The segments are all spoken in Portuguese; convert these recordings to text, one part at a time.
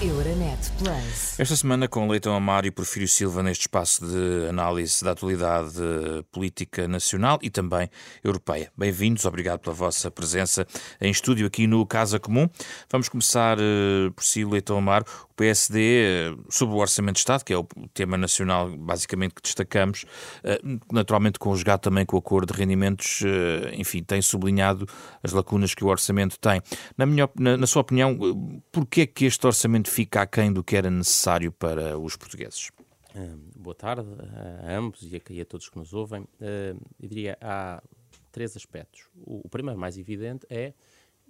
Euronet Plus. Esta semana com Leitão Amaro e Porfírio Silva neste espaço de análise da atualidade política nacional e também europeia. Bem-vindos, obrigado pela vossa presença em estúdio aqui no Casa Comum. Vamos começar uh, por si, Leitão Amaro. O PSD, uh, sobre o Orçamento de Estado, que é o tema nacional basicamente que destacamos, uh, naturalmente conjugado também com o acordo de rendimentos, enfim, tem sublinhado as lacunas que o Orçamento tem. Na, minha, na, na sua opinião, porquê que este Orçamento fica aquém do que era necessário para os portugueses? boa tarde a ambos e a, todos que nos ouvem. Eu diria há três aspectos. O, primeiro, mais evidente, é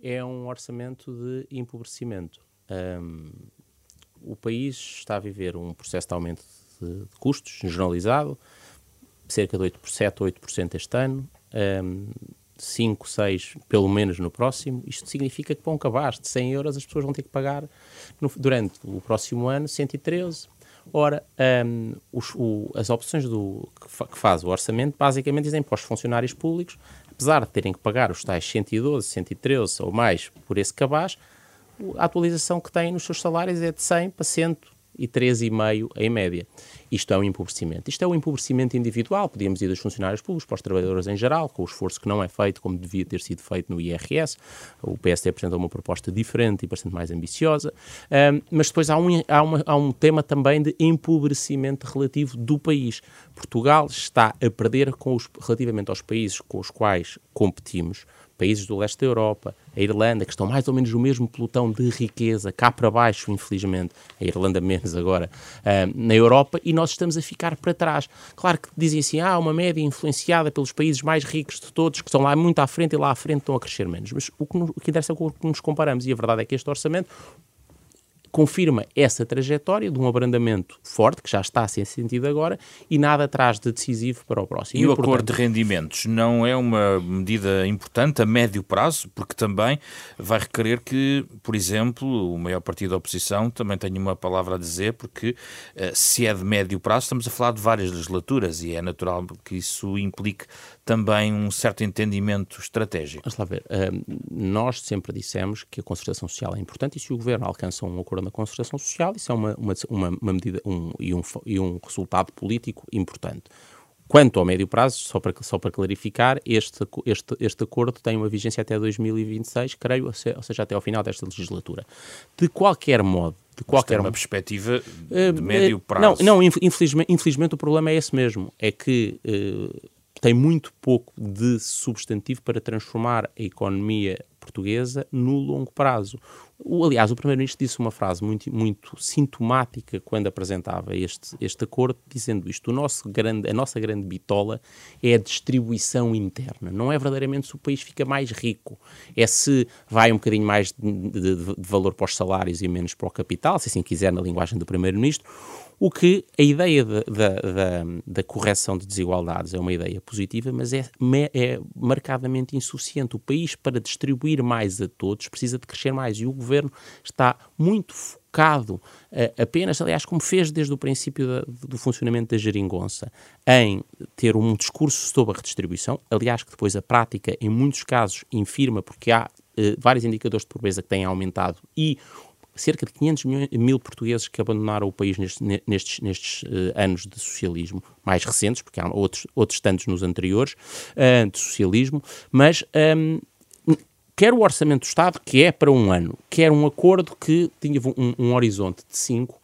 é um orçamento de empobrecimento. O país está a viver um processo de aumento de, custos generalizado, cerca de 8%, 8% este ano. 5, 6, pelo menos no próximo, isto significa que para um cabaz de 100 euros as pessoas vão ter que pagar no, durante o próximo ano 113. Ora, um, os, o, as opções do, que, fa, que, faz o orçamento basicamente dizem para os funcionários públicos, apesar de terem que pagar os tais 112, 113 ou mais por esse cabaz, a atualização que têm nos seus salários é de 100 para 100 e 3,5 em média. Isto é um empobrecimento. Isto é um empobrecimento individual, podíamos ir dos funcionários públicos para os trabalhadores em geral, com o esforço que não é feito como devia ter sido feito no IRS. O PSD apresentou uma proposta diferente e bastante mais ambiciosa. Um, mas depois há um, há, uma, há um tema também de empobrecimento relativo do país. Portugal está a perder com os, relativamente aos países com os quais competimos países do leste da Europa, a Irlanda, que estão mais ou menos no mesmo pelotão de riqueza, cá para baixo, infelizmente, a Irlanda menos agora, uh, na Europa, e nós estamos a ficar para trás. Claro que dizem assim, ah, uma média influenciada pelos países mais ricos de todos, que estão lá muito à frente e lá à frente estão a crescer menos. Mas o que, o que interessa é o que nos comparamos, e a verdade é que este orçamento confirma essa trajetória de um abrandamento forte, que já está a ser sentido agora, e nada atrás de decisivo para o próximo. E, o acordo de rendimentos não é uma medida importante a médio prazo, porque também vai requerer que, por exemplo, o maior partido da oposição também tenha uma palavra a dizer, porque eh, se é de médio prazo, estamos a falar de várias legislaturas e é natural que isso implique também um certo entendimento estratégico. Vamos lá ver. Uh, nós sempre dissemos que a concertação social é importante e se o governo alcança um acordo na concertação social, isso é uma, uma, uma, medida um, e, um, e um resultado político importante. Quanto ao médio prazo, só para, só para clarificar, este, este, este acordo tem uma vigência até 2026, creio, ou seja, até ao final desta legislatura. De qualquer modo, de qualquer Mas uma perspectiva de uh, médio prazo. Não, não infelizmente, infelizmente o problema é esse mesmo, é que uh, tem muito pouco de substantivo para transformar a economia portuguesa no longo prazo. O, aliás, o Primeiro-Ministro disse uma frase muito, muito sintomática quando apresentava este, este acordo, dizendo isto: o nosso grande, a nossa grande bitola é a distribuição interna. Não é verdadeiramente se o país fica mais rico, é se vai um bocadinho mais de, de, de valor para os salários e menos para o capital, se assim quiser, na linguagem do Primeiro-Ministro o que a ideia da, correção de desigualdades é uma ideia positiva, mas é, é marcadamente insuficiente. O país, para distribuir mais a todos, precisa de crescer mais e o governo está muito focado uh, apenas, aliás, como fez desde o princípio da, do funcionamento da geringonça, em ter um discurso sobre a redistribuição, aliás, que depois a prática, em muitos casos, infirma, porque há uh, vários indicadores de pobreza que têm aumentado e cerca de 500 mil portugueses que abandonaram o país nestes, nestes, nestes uh, anos de socialismo, mais recentes, porque há outros, outros tantos nos anteriores, uh, de socialismo, mas um, quer o Orçamento do Estado, que é para um ano, quer um acordo que tinha um, um horizonte de cinco,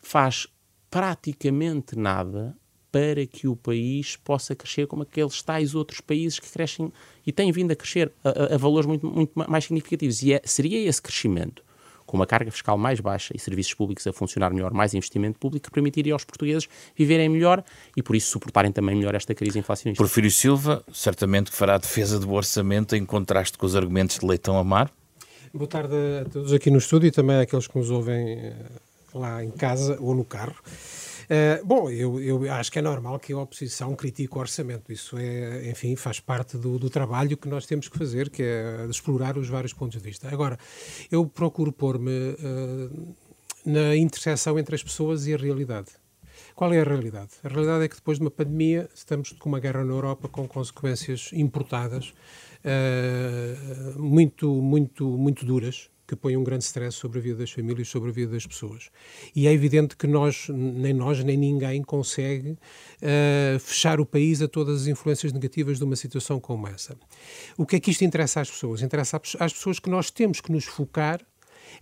faz praticamente nada para que o país possa crescer como aqueles tais outros países que crescem e têm vindo a crescer a, a, a valores muito, muito mais significativos. E é, seria esse crescimento com uma carga fiscal mais baixa e serviços públicos a funcionar melhor, mais investimento público, que permitiria aos portugueses viverem melhor e, por isso, suportarem também melhor esta crise inflacionista. Porfírio Silva, certamente que fará a defesa do orçamento em contraste com os argumentos de Leitão Amar. Boa tarde a todos aqui no estúdio e também àqueles que nos ouvem eh, lá em casa ou no carro. Uh, bom, eu, eu, acho que é normal que a oposição critique o orçamento. Isso é, enfim, faz parte do, do trabalho que nós temos que fazer, que é explorar os vários pontos de vista. Agora, eu procuro pôr-me uh, na interseção entre as pessoas e a realidade. Qual é a realidade? A realidade é que depois de uma pandemia estamos com uma guerra na Europa com consequências importadas uh, muito, muito, muito duras que põe um grande stress sobre a vida das famílias, sobre a vida das pessoas. E é evidente que nós, nem nós, nem ninguém consegue uh, fechar o país a todas as influências negativas de uma situação como essa. O que é que isto interessa às pessoas? Interessa às pessoas que nós temos que nos focar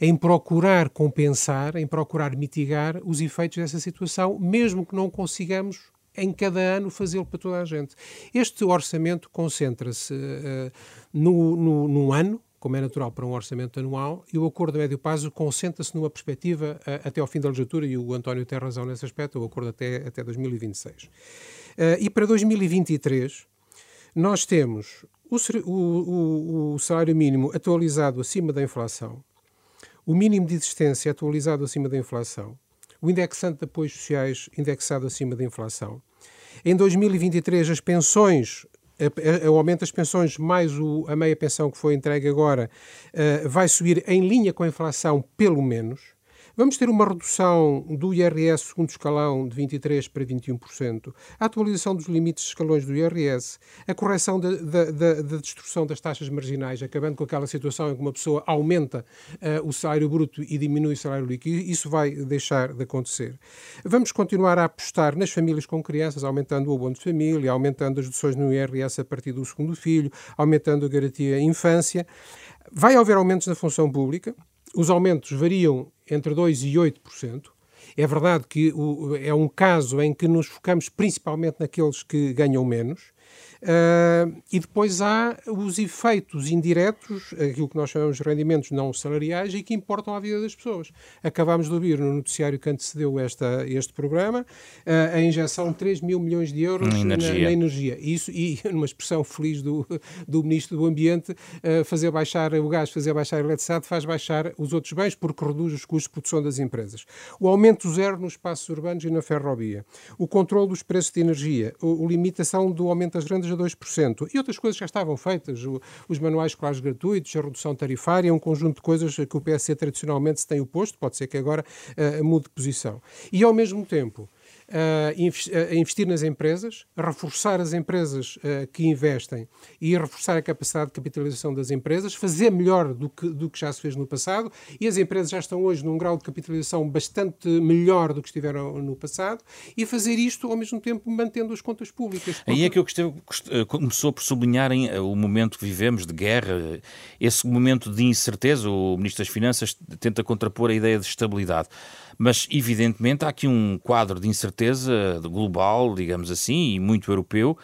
em procurar compensar, em procurar mitigar os efeitos dessa situação, mesmo que não consigamos em cada ano fazê-lo para toda a gente. Este orçamento concentra-se uh, no, no, num ano, como é natural para um orçamento anual, e o acordo a médio prazo concentra-se numa perspectiva uh, até ao fim da legislatura, e o António tem razão nesse aspecto, o acordo até, até 2026. Uh, e para 2023, nós temos o, o, o, salário mínimo atualizado acima da inflação, o mínimo de existência atualizado acima da inflação, o indexante de apoios sociais indexado acima da inflação. Em 2023, as pensões o aumento das pensões mais o, a meia pensão que foi entregue agora uh, vai subir em linha com a inflação, pelo menos. Vamos ter uma redução do IRS segundo escalão de 23% para 21%, a atualização dos limites de escalões do IRS, a correção da, destruição das taxas marginais, acabando com aquela situação em que uma pessoa aumenta uh, o salário bruto e diminui o salário líquido. Isso vai deixar de acontecer. Vamos continuar a apostar nas famílias com crianças, aumentando o abono de família, aumentando as deduções no IRS a partir do segundo filho, aumentando a garantia infância. Vai haver aumentos na função pública. Os aumentos variam entre 2% e 8%. É verdade que o, é um caso em que nos focamos principalmente naqueles que ganham menos, Uh, e depois há os efeitos indiretos, aquilo que nós chamamos de rendimentos não salariais e que importam à vida das pessoas. Acabámos de ouvir no noticiário que antecedeu esta, este programa uh, a injeção de 3 mil milhões de euros na energia. Na, na energia. Isso, e numa expressão feliz do, do Ministro do Ambiente, uh, fazer baixar o gás, fazer baixar a eletricidade, faz baixar os outros bens porque reduz os custos de produção das empresas. O aumento zero nos espaços urbanos e na ferrovia. O controle dos preços de energia. O, a limitação do aumento das rendas 0,2%. E outras coisas já estavam feitas, o, os manuais escolares gratuitos, a redução tarifária, um conjunto de coisas que o PSC tradicionalmente se tem oposto, pode ser que agora uh, mude de posição. E ao mesmo tempo, a investir nas empresas, a reforçar as empresas que investem e a reforçar a capacidade de capitalização das empresas, fazer melhor do que, do que já se fez no passado e as empresas já estão hoje num grau de capitalização bastante melhor do que estiveram no passado e fazer isto ao mesmo tempo mantendo as contas públicas. Aí é que eu gostei, eh, começou por sublinharem eh, o momento que vivemos de guerra, esse momento de incerteza, o Ministro das Finanças tenta contrapor a ideia de estabilidade. Mas, evidentemente, há aqui um quadro de incerteza global, digamos assim, e muito europeu,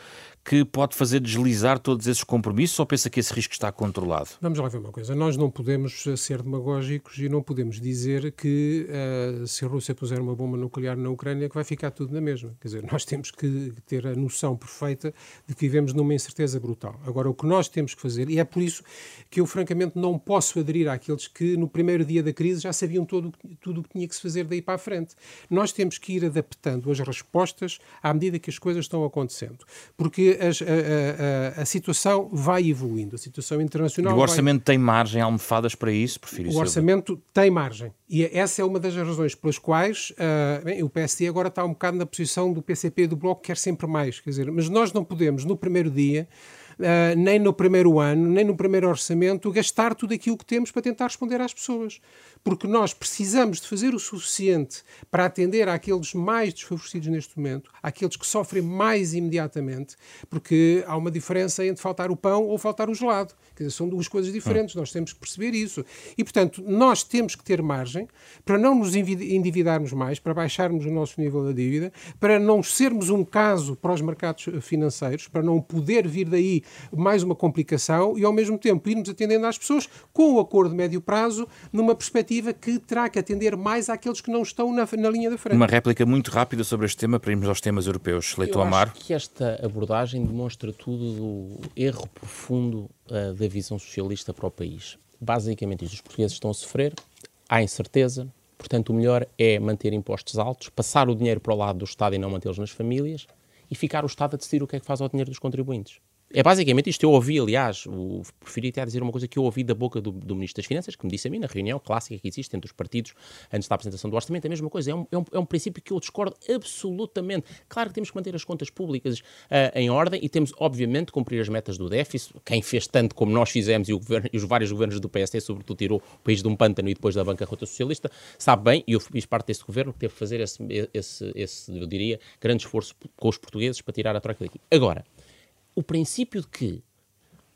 que pode fazer deslizar todos esses compromissos ou pensa que esse risco está controlado? Vamos lá ver uma coisa. Nós não podemos ser demagógicos e não podemos dizer que uh, se a Rússia puser uma bomba nuclear na Ucrânia que vai ficar tudo na mesma. Quer dizer, nós temos que ter a noção perfeita de que vivemos numa incerteza brutal. Agora, o que nós temos que fazer, e é por isso que eu francamente não posso aderir àqueles que no primeiro dia da crise já sabiam todo, tudo o que tinha que se fazer daí para a frente. Nós temos que ir adaptando as respostas à medida que as coisas estão acontecendo. Porque as, a, a, a, situação vai evoluindo, a situação internacional. E o orçamento vai... tem margem, almofadas para isso, prefiro O orçamento tem margem. E essa é uma das razões pelas quais uh, bem, o PSD agora está um bocado na posição do PCP e do Bloco, que quer sempre mais. Quer dizer, mas nós não podemos, no primeiro dia, Uh, nem no primeiro ano, nem no primeiro orçamento, gastar tudo aquilo que temos para tentar responder às pessoas porque nós precisamos de fazer o suficiente para atender àqueles mais desfavorecidos neste momento, àqueles que sofrem mais imediatamente, porque há uma diferença entre faltar o pão ou faltar o gelado. Quer dizer, são duas coisas diferentes, nós temos que perceber isso. E, portanto, nós temos que ter margem para não nos endividarmos mais, para baixarmos o nosso nível da dívida, para não sermos um caso para os mercados financeiros, para não poder vir daí mais uma complicação e, ao mesmo tempo, irmos atendendo às pessoas com o acordo de médio prazo, numa perspectiva que terá que atender mais àqueles que não estão na, na linha da frente. Uma réplica muito rápida sobre este tema para irmos aos temas europeus. Leito Eu Amar. Acho que esta abordagem demonstra tudo do erro profundo uh, da visão socialista para o país. Basicamente, isto, os portugueses estão a sofrer, há incerteza, portanto, o melhor é manter impostos altos, passar o dinheiro para o lado do Estado e não mantê-los nas famílias e ficar o Estado a decidir o que é que faz ao dinheiro dos contribuintes. É basicamente isto. Eu ouvi, aliás, o, preferi até dizer uma coisa que eu ouvi da boca do, do, Ministro das Finanças, que me disse a mim na reunião clássica que existe entre os partidos antes da apresentação do orçamento, a mesma coisa. É um, é um, é um princípio que eu discordo absolutamente. Claro que temos que manter as contas públicas uh, em ordem e temos, obviamente, que cumprir as metas do déficit. Quem fez tanto como nós fizemos e, governo, e os vários governos do PSD, sobretudo, tirou o país de um pântano e depois da bancarrota socialista, sabe bem, e eu fiz parte desse governo, que teve que fazer esse, esse, esse, eu diria, grande esforço com os portugueses para tirar a troca daqui. Agora, o princípio de que,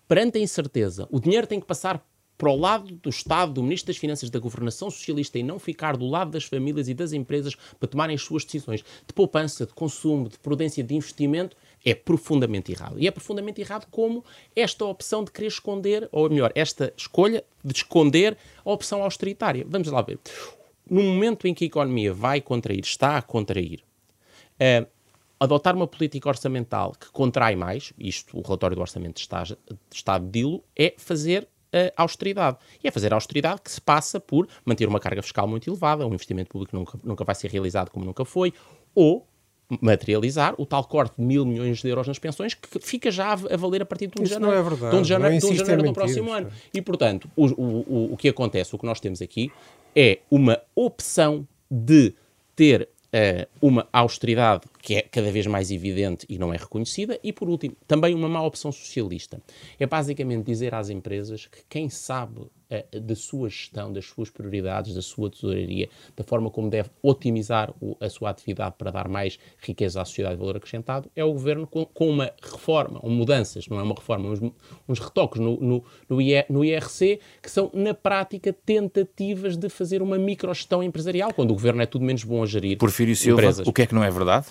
perante a incerteza, o dinheiro tem que passar para o lado do Estado, do Ministro das Finanças, da governação socialista e não ficar do lado das famílias e das empresas para tomarem as suas decisões de poupança, de consumo, de prudência, de investimento, é profundamente errado. E é profundamente errado como esta opção de querer esconder, ou melhor, esta escolha de esconder a opção austeritária. Vamos lá ver. No momento em que a economia vai contrair, está a contrair, uh, adotar uma política orçamental que contrai mais, isto o relatório do Orçamento de Estado, dilo, é fazer a austeridade. E é fazer a austeridade que se passa por manter uma carga fiscal muito elevada, um investimento público nunca, nunca vai ser realizado como nunca foi, ou materializar o tal corte de mil milhões de euros nas pensões que fica já a valer a partir de 1 de janeiro, não é verdade. de 1 de janeiro, de 1 de janeiro do próximo ano. E, portanto, o, o, o que acontece, o que nós temos aqui, é uma opção de ter uh, uma austeridade que é cada vez mais evidente e não é reconhecida, e por último, também uma má opção socialista. É basicamente dizer às empresas que quem sabe uh, da sua gestão, das suas prioridades, da sua tesouraria, da forma como deve otimizar o, a sua atividade para dar mais riqueza à sociedade de valor acrescentado, é o governo com, com uma reforma, ou mudanças, não é uma reforma, uns, uns retoques no, no, no, no IRC, que são, na prática, tentativas de fazer uma microgestão empresarial, quando o governo é tudo menos bom a gerir. Porfírio Silva, empresas. o que é que não é verdade?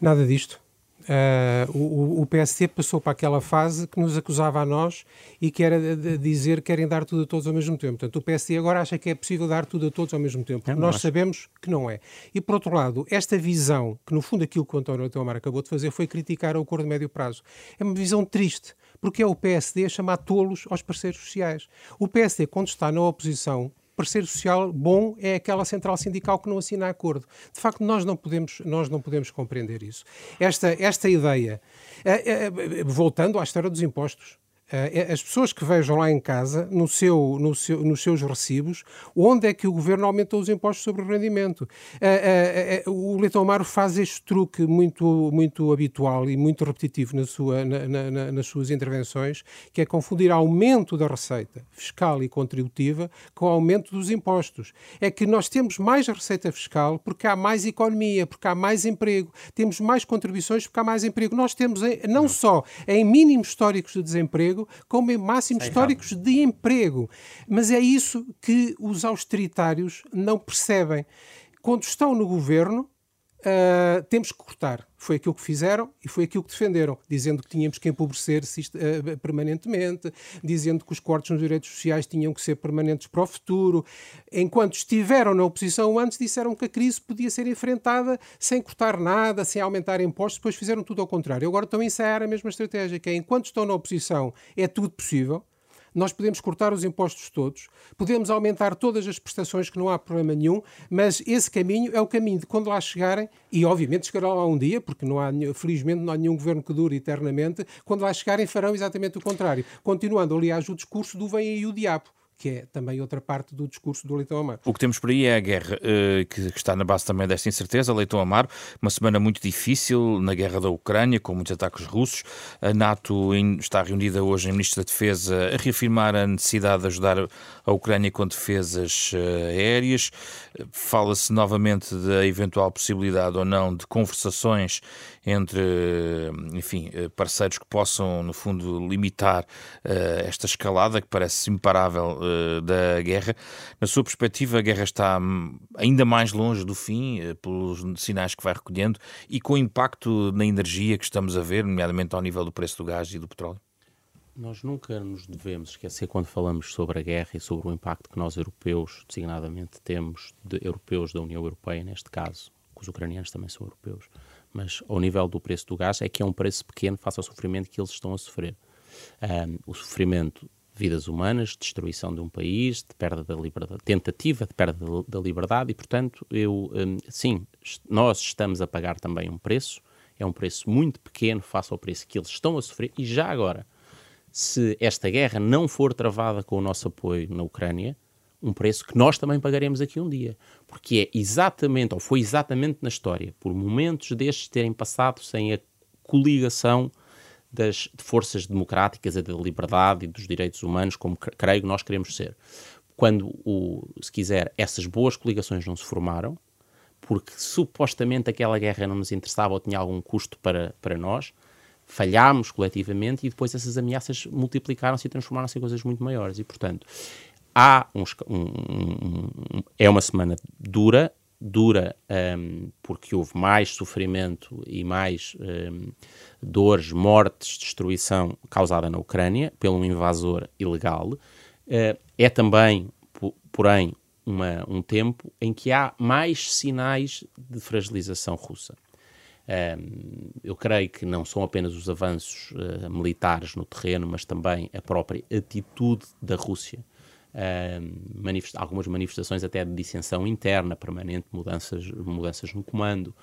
Nada disto. Uh, o, o PST passou para aquela fase que nos acusava a nós e que era de dizer que querem dar tudo a todos ao mesmo tempo. Portanto, o PST agora acha que é possível dar tudo a todos ao mesmo tempo. É, nós acho. sabemos que não é. E, por outro lado, esta visão, que no fundo aquilo que o António Tomar acabou de fazer foi criticar o acordo de médio prazo, é uma visão triste, porque é o PSD a chamar tolos aos parceiros sociais. O PSD, quando está na oposição, parecer social bom é aquela central sindical que não assina acordo. De facto, nós não podemos, nós não podemos compreender isso. Esta, esta ideia, é, é, voltando à história dos impostos, as pessoas que vejam lá em casa, no seu, no seu, nos seus recibos, onde é que o governo aumentou os impostos sobre o rendimento. Uh, uh, o Leitão Amaro faz este truque muito, muito habitual e muito repetitivo na sua, na, na, nas suas intervenções, que é confundir aumento da receita fiscal e contributiva com aumento dos impostos. É que nós temos mais receita fiscal porque há mais economia, porque há mais emprego, temos mais contribuições porque há mais emprego. Nós temos, não só em mínimos históricos de desemprego, emprego como em máximos históricos de emprego. Mas é isso que os austeritários não percebem. Quando estão no governo, Uh, temos que cortar. Foi aquilo que fizeram e foi aquilo que defenderam, dizendo que tínhamos que empobrecer uh, permanentemente, dizendo que os cortes nos direitos sociais tinham que ser permanentes para o futuro. Enquanto estiveram na oposição antes, disseram que a crise podia ser enfrentada sem cortar nada, sem aumentar impostos, depois fizeram tudo ao contrário. Agora estão a ensaiar a mesma estratégia, que é enquanto estão na oposição é tudo possível, nós podemos cortar os impostos todos, podemos aumentar todas as prestações, que não há problema nenhum, mas esse caminho é o caminho de quando lá chegarem, e obviamente chegará lá um dia, porque não há, felizmente não há nenhum governo que dure eternamente, quando lá chegarem farão exatamente o contrário, continuando, aliás, o discurso do vem aí o diabo que é também outra parte do discurso do Leitão Amaro. O que temos por aí é a guerra, uh, que, está na base também desta incerteza. Leitão Amaro, uma semana muito difícil na guerra da Ucrânia, com muitos ataques russos. A NATO está reunida hoje em Ministro da Defesa a reafirmar a necessidade de ajudar a Ucrânia com defesas uh, aéreas. Fala-se novamente da eventual possibilidade ou não de conversações entre, enfim, eh, parceiros que possam, no fundo, limitar esta escalada que parece imparável da guerra. Na sua perspectiva, a guerra está hum, ainda mais longe do fim, uh, pelos sinais que vai recolhendo e com o impacto na energia que estamos a ver, nomeadamente ao nível do preço do gás e do petróleo? Nós nunca nos devemos esquecer, quando falamos sobre a guerra e sobre o impacto que nós, europeus, designadamente, temos, de europeus da União Europeia, neste caso, que os ucranianos também são europeus, mas ao nível do preço do gás, é que é um preço pequeno face ao sofrimento que eles estão a sofrer. Um, o sofrimento vidas humanas, destruição de um país, de perda da liberdade, tentativa de perda da liberdade, e portanto, eu, um, sim, nós estamos a pagar também um preço é um preço muito pequeno face ao preço que eles estão a sofrer. E já agora, se esta guerra não for travada com o nosso apoio na Ucrânia, um preço que nós também pagaremos aqui um dia. Porque é exatamente, ou foi exatamente na história, por momentos destes terem passado sem a coligação das forças democráticas, a da liberdade e dos direitos humanos, como creio que nós queremos ser. Quando, o, se quiser, essas boas coligações não se formaram, porque supostamente aquela guerra não nos interessava ou tinha algum custo para, para nós, falhámos coletivamente e depois essas ameaças multiplicaram-se e transformaram-se em coisas muito maiores. E, portanto, há uns, um, um, é uma semana dura, dura um, porque houve mais sofrimento e mais um, dores, mortes, destruição causada na Ucrânia pelo invasor ilegal. Uh, é também, porém, uma, um tempo em que há mais sinais de fragilização russa. Um, eu creio que não são apenas os avanços uh, militares no terreno, mas também a própria atitude da Rússia manifest algumas manifestações até de dissensão interna permanente, mudanças, mudanças no comando.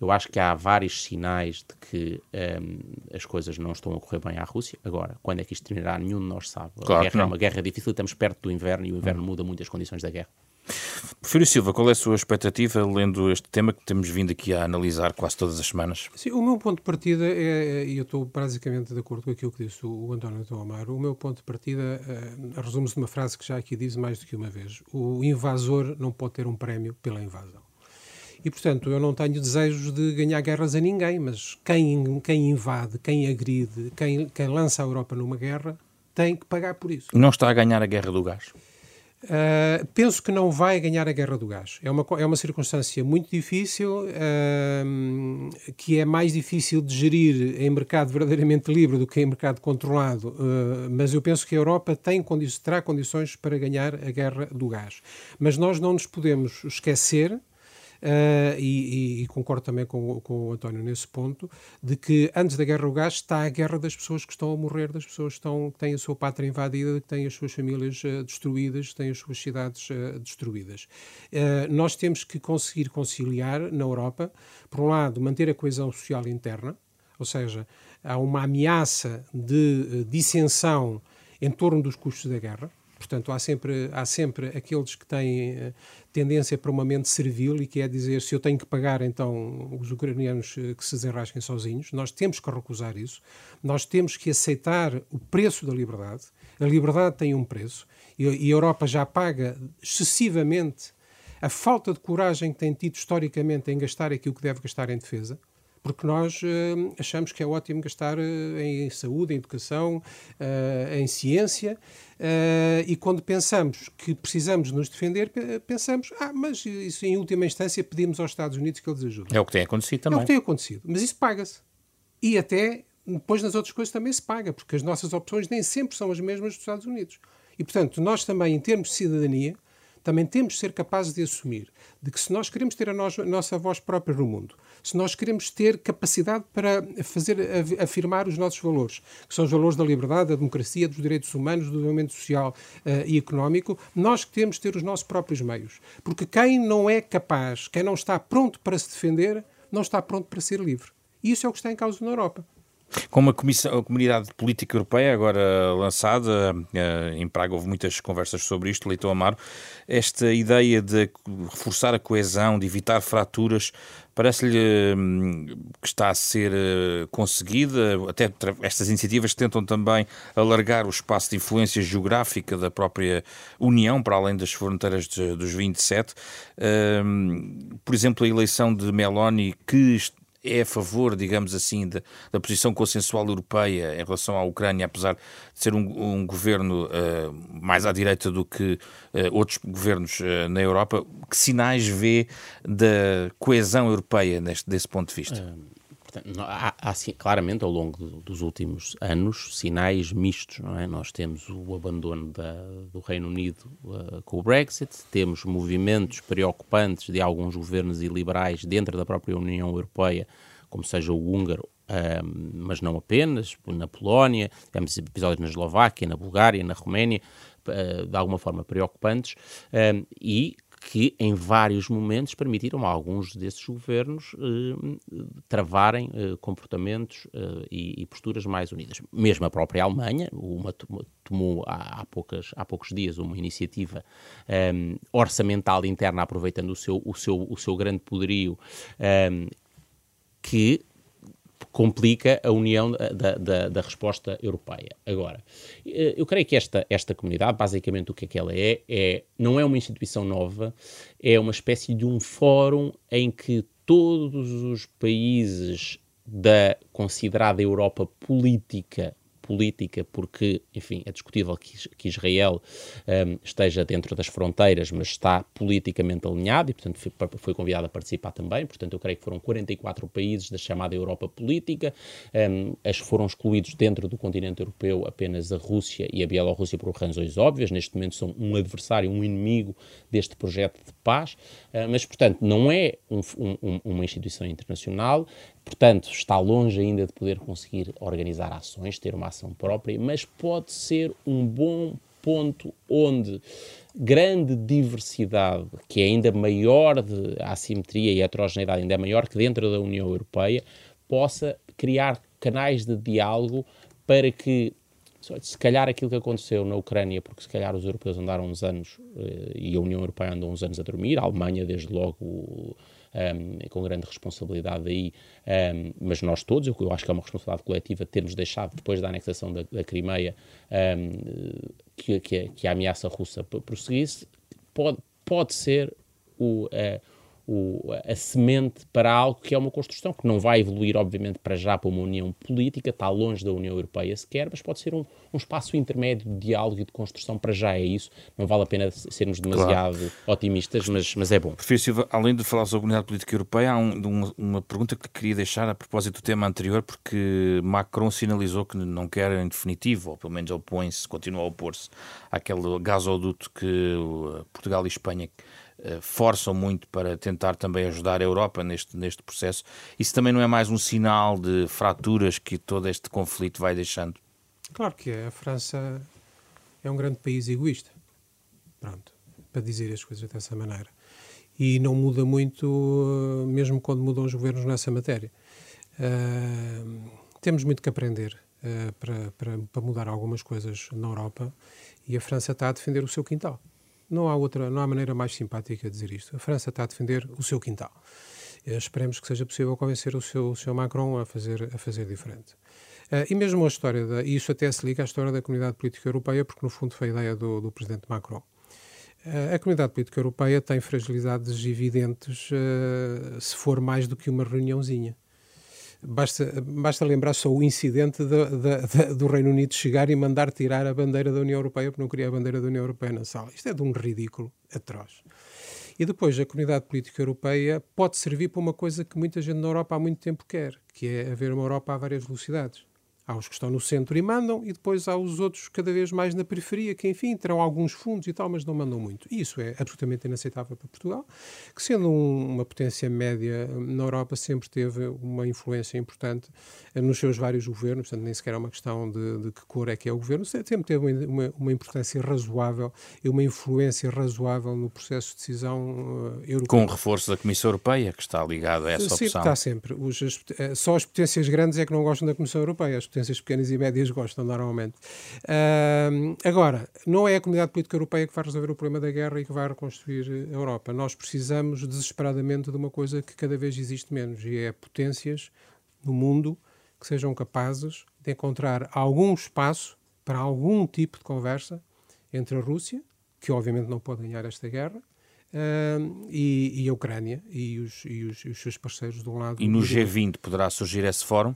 Eu acho que há vários sinais de que um, as coisas não estão a correr bem à Rússia. Agora, quando é que isto terminará, nenhum de nós sabe. Claro a guerra é uma guerra difícil, estamos perto do inverno e o inverno hum. muda muito as condições da guerra. Prefiro Silva, qual é a sua expectativa lendo este tema que temos vindo aqui a analisar quase todas as semanas? Sim, o meu ponto de partida é, e eu estou basicamente de acordo com aquilo que disse o, António Tomar, o meu ponto de partida uh, resume-se numa frase que já aqui disse mais do que uma vez: o invasor não pode ter um prémio pela invasão. E, portanto, eu não tenho desejos de ganhar guerras a ninguém, mas quem, quem invade, quem agride, quem, quem lança a Europa numa guerra, tem que pagar por isso. Não está a ganhar a guerra do gás? Uh, penso que não vai ganhar a guerra do gás. É uma, é uma circunstância muito difícil, uh, que é mais difícil de gerir em mercado verdadeiramente livre do que em mercado controlado, uh, mas eu penso que a Europa tem condi terá condições para ganhar a guerra do gás. Mas nós não nos podemos esquecer Uh, e, e, concordo também com, com o António nesse ponto, de que antes da guerra ao gás está a guerra das pessoas que estão a morrer, das pessoas que, estão, que têm a sua pátria invadida, que têm as suas famílias uh, destruídas, que têm as suas cidades uh, destruídas. nós temos que conseguir conciliar na Europa, por um lado, manter a coesão social interna, ou seja, há uma ameaça de dissensão em torno dos custos da guerra, Portanto, há sempre, há sempre aqueles que têm uh, tendência para uma mente servil e que é dizer se eu tenho que pagar, então os ucranianos uh, que se desenrasquem sozinhos. Nós temos que recusar isso. Nós temos que aceitar o preço da liberdade. A liberdade tem um preço e a Europa já paga excessivamente a falta de coragem que tem tido historicamente em gastar aquilo que deve gastar em defesa porque nós uh, achamos que é ótimo gastar uh, em saúde, em educação, uh, em ciência, e quando pensamos que precisamos nos defender, pensamos, ah, mas isso em última instância pedimos aos Estados Unidos que eles ajudem. É o que tem acontecido também. É o que tem acontecido, mas isso paga-se. E até depois nas outras coisas também se paga, porque as nossas opções nem sempre são as mesmas dos Estados Unidos. E, portanto, nós também, em termos de cidadania, também temos de ser capazes de assumir de que se nós queremos ter a, nós, a nossa voz própria no mundo, se nós queremos ter capacidade para fazer afirmar os nossos valores, que são os valores da liberdade, da democracia, dos direitos humanos, do desenvolvimento social uh, e económico, nós temos de ter os nossos próprios meios. Porque quem não é capaz, quem não está pronto para se defender, não está pronto para ser livre. E isso é o que está em causa na Europa. Com uma comissão, a comunidade política europeia agora lançada, eh, em Praga houve muitas conversas sobre isto, Leitão Amaro, esta ideia de reforçar a coesão, de evitar fraturas, parece-lhe hum, que está a ser eh, conseguida, até estas iniciativas tentam também alargar o espaço de influência geográfica da própria União, para além das fronteiras de, dos 27. Hum, por exemplo, a eleição de Meloni, que é a favor, digamos assim, da, da, posição consensual europeia em relação à Ucrânia, apesar de ser um, um governo uh, mais à direita do que uh, outros governos uh, na Europa. Que sinais vê da coesão europeia neste, desse ponto de vista? Há, há, claramente ao longo dos últimos anos sinais mistos, não é? Nós temos o abandono da, do Reino Unido uh, com o Brexit, temos movimentos preocupantes de alguns governos iliberais dentro da própria União Europeia, como seja o húngaro, uh, mas não apenas, na Polónia, temos episódios na Eslováquia, na Bulgária, na Roménia, uh, de alguma forma preocupantes, e que em vários momentos permitiram a alguns desses governos eh, travarem eh, comportamentos eh, e, e, posturas mais unidas. Mesmo a própria Alemanha uma, tomou há, há, poucas, há poucos dias uma iniciativa um, orçamental interna, aproveitando o seu, o seu, o seu grande poderio, um, que complica a união da, da, da, resposta europeia. Agora, eh, eu creio que esta, esta comunidade, basicamente o que é que ela é, é, não é uma instituição nova, é uma espécie de um fórum em que todos os países da considerada Europa política política, porque, enfim, é discutível que, que Israel um, esteja dentro das fronteiras, mas está politicamente alinhado e, portanto, foi, foi, convidado a participar também. Portanto, eu creio que foram 44 países da chamada Europa Política. Um, as foram excluídos dentro do continente europeu apenas a Rússia e a Bielorrússia por razões óbvias. Neste momento são um adversário, um inimigo deste projeto de paz. Uh, mas, portanto, não é um, um, uma instituição internacional, Portanto, está longe ainda de poder conseguir organizar ações, ter uma ação própria, mas pode ser um bom ponto onde grande diversidade, que é ainda maior de assimetria e heterogeneidade, ainda é maior que dentro da União Europeia, possa criar canais de diálogo para que se calhar aquilo que aconteceu na Ucrânia, porque se calhar os europeus andaram uns anos eh, e a União Europeia andou uns anos a dormir, a Alemanha desde logo um, com grande responsabilidade aí, um, mas nós todos, eu, eu, acho que é uma responsabilidade coletiva termos deixado, depois da anexação da, da Crimeia, um, que, que, que, a ameaça russa prosseguisse, pode, pode ser o. Uh, o, a semente para algo que é uma construção, que não vai evoluir, obviamente, para já para uma união política, está longe da União Europeia sequer, mas pode ser um, um espaço intermédio de diálogo e de construção, para já é isso. Não vale a pena sermos demasiado claro. otimistas, mas, mas é bom. Prefiro Silva, além de falar sobre a unidade política europeia, há um, uma, uma pergunta que queria deixar a propósito do tema anterior, porque Macron sinalizou que não quer em definitivo, ou pelo menos opõe-se, continua a opor-se àquele gasoduto que Portugal e Espanha forçam muito para tentar também ajudar a Europa neste, neste processo. Isso também não é mais um sinal de fraturas que todo este conflito vai deixando? Claro que é. A França é um grande país egoísta. Pronto, para dizer as coisas dessa maneira. E não muda muito, eh, mesmo quando mudam os governos nessa matéria. Uh, temos muito que aprender uh, para, para, para mudar algumas coisas na Europa e a França está a defender o seu quintal. Não há outra, não há maneira mais simpática de dizer isto. A França está a defender o seu quintal. Eh, esperemos que seja possível convencer o seu, o seu Macron a fazer, a fazer diferente. Uh, e mesmo a história, da, e isso até se liga à história da comunidade política europeia, porque no fundo foi a ideia do, do presidente Macron. Uh, a comunidade política europeia tem fragilidades evidentes uh, se for mais do que uma reuniãozinha. Basta, basta lembrar só o incidente de, de, de, do Reino Unido chegar e mandar tirar a bandeira da União Europeia porque não queria a bandeira da União Europeia na sala. Isto é de um ridículo atroz. E depois a comunidade política europeia pode servir para uma coisa que muita gente na Europa há muito tempo quer, que é haver uma Europa a várias velocidades. Há os que estão no centro e mandam, e depois há os outros cada vez mais na periferia, que enfim terão alguns fundos e tal, mas não mandam muito. E isso é absolutamente inaceitável para Portugal, que sendo um, uma potência média na Europa, sempre teve uma influência importante eh, nos seus vários governos, portanto nem sequer é uma questão de, de que cor é que é o governo, sempre teve uma, uma, importância razoável e uma influência razoável no processo de decisão uh, europeu. Com o reforço da Comissão Europeia, que está ligado a essa Sim, opção. está sempre. Os, as, eh, só as potências grandes é que não gostam da Comissão Europeia. As potências pequenas e médias gostam normalmente. Uh, agora, não é a comunidade política europeia que vai resolver o problema da guerra e que vai reconstruir a Europa. Nós precisamos desesperadamente de uma coisa que cada vez existe menos e é potências no mundo que sejam capazes de encontrar algum espaço para algum tipo de conversa entre a Rússia, que obviamente não pode ganhar esta guerra, Uh, e, e, a Ucrânia e os, e, os, e os, seus parceiros de um lado. E no G20 poderá surgir esse fórum?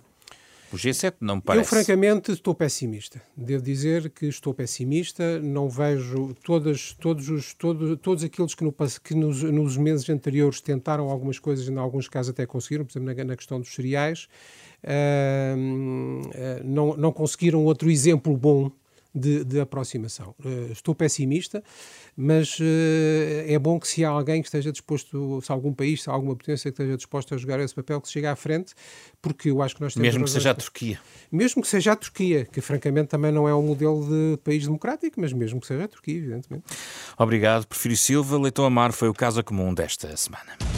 O G7 não me parece. Eu, francamente, estou pessimista. Devo dizer que estou pessimista. Não vejo todas, todos, os, todo, todos aqueles que, no, que nos, nos, meses anteriores tentaram algumas coisas, em alguns casos até conseguiram, por exemplo, na, na questão dos cereais, uh, não, não conseguiram outro exemplo bom de, de aproximação. Uh, estou pessimista, mas uh, é bom que se há alguém que esteja disposto, se há algum país, se há alguma potência que esteja disposta a jogar esse papel, que se chegue à frente, porque eu acho que nós temos... Mesmo que seja a Turquia. Mesmo que seja a Turquia, que francamente também não é um modelo de país democrático, mas mesmo que seja a Turquia, evidentemente. Obrigado, Porfírio Silva. Leitão Amar foi o caso comum desta semana.